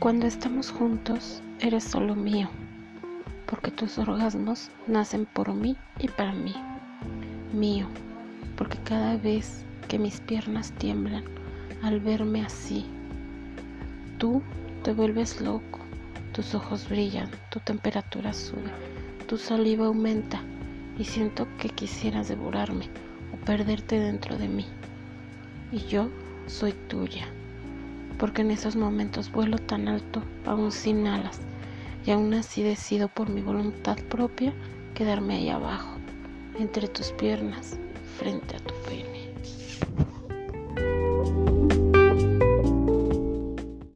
Cuando estamos juntos, eres solo mío, porque tus orgasmos nacen por mí y para mí. Mío, porque cada vez que mis piernas tiemblan al verme así, tú te vuelves loco, tus ojos brillan, tu temperatura sube, tu saliva aumenta y siento que quisieras devorarme o perderte dentro de mí. Y yo soy tuya, porque en esos momentos vuelo tan alto, aún sin alas, y aún así decido por mi voluntad propia quedarme ahí abajo, entre tus piernas, frente a tu pelo.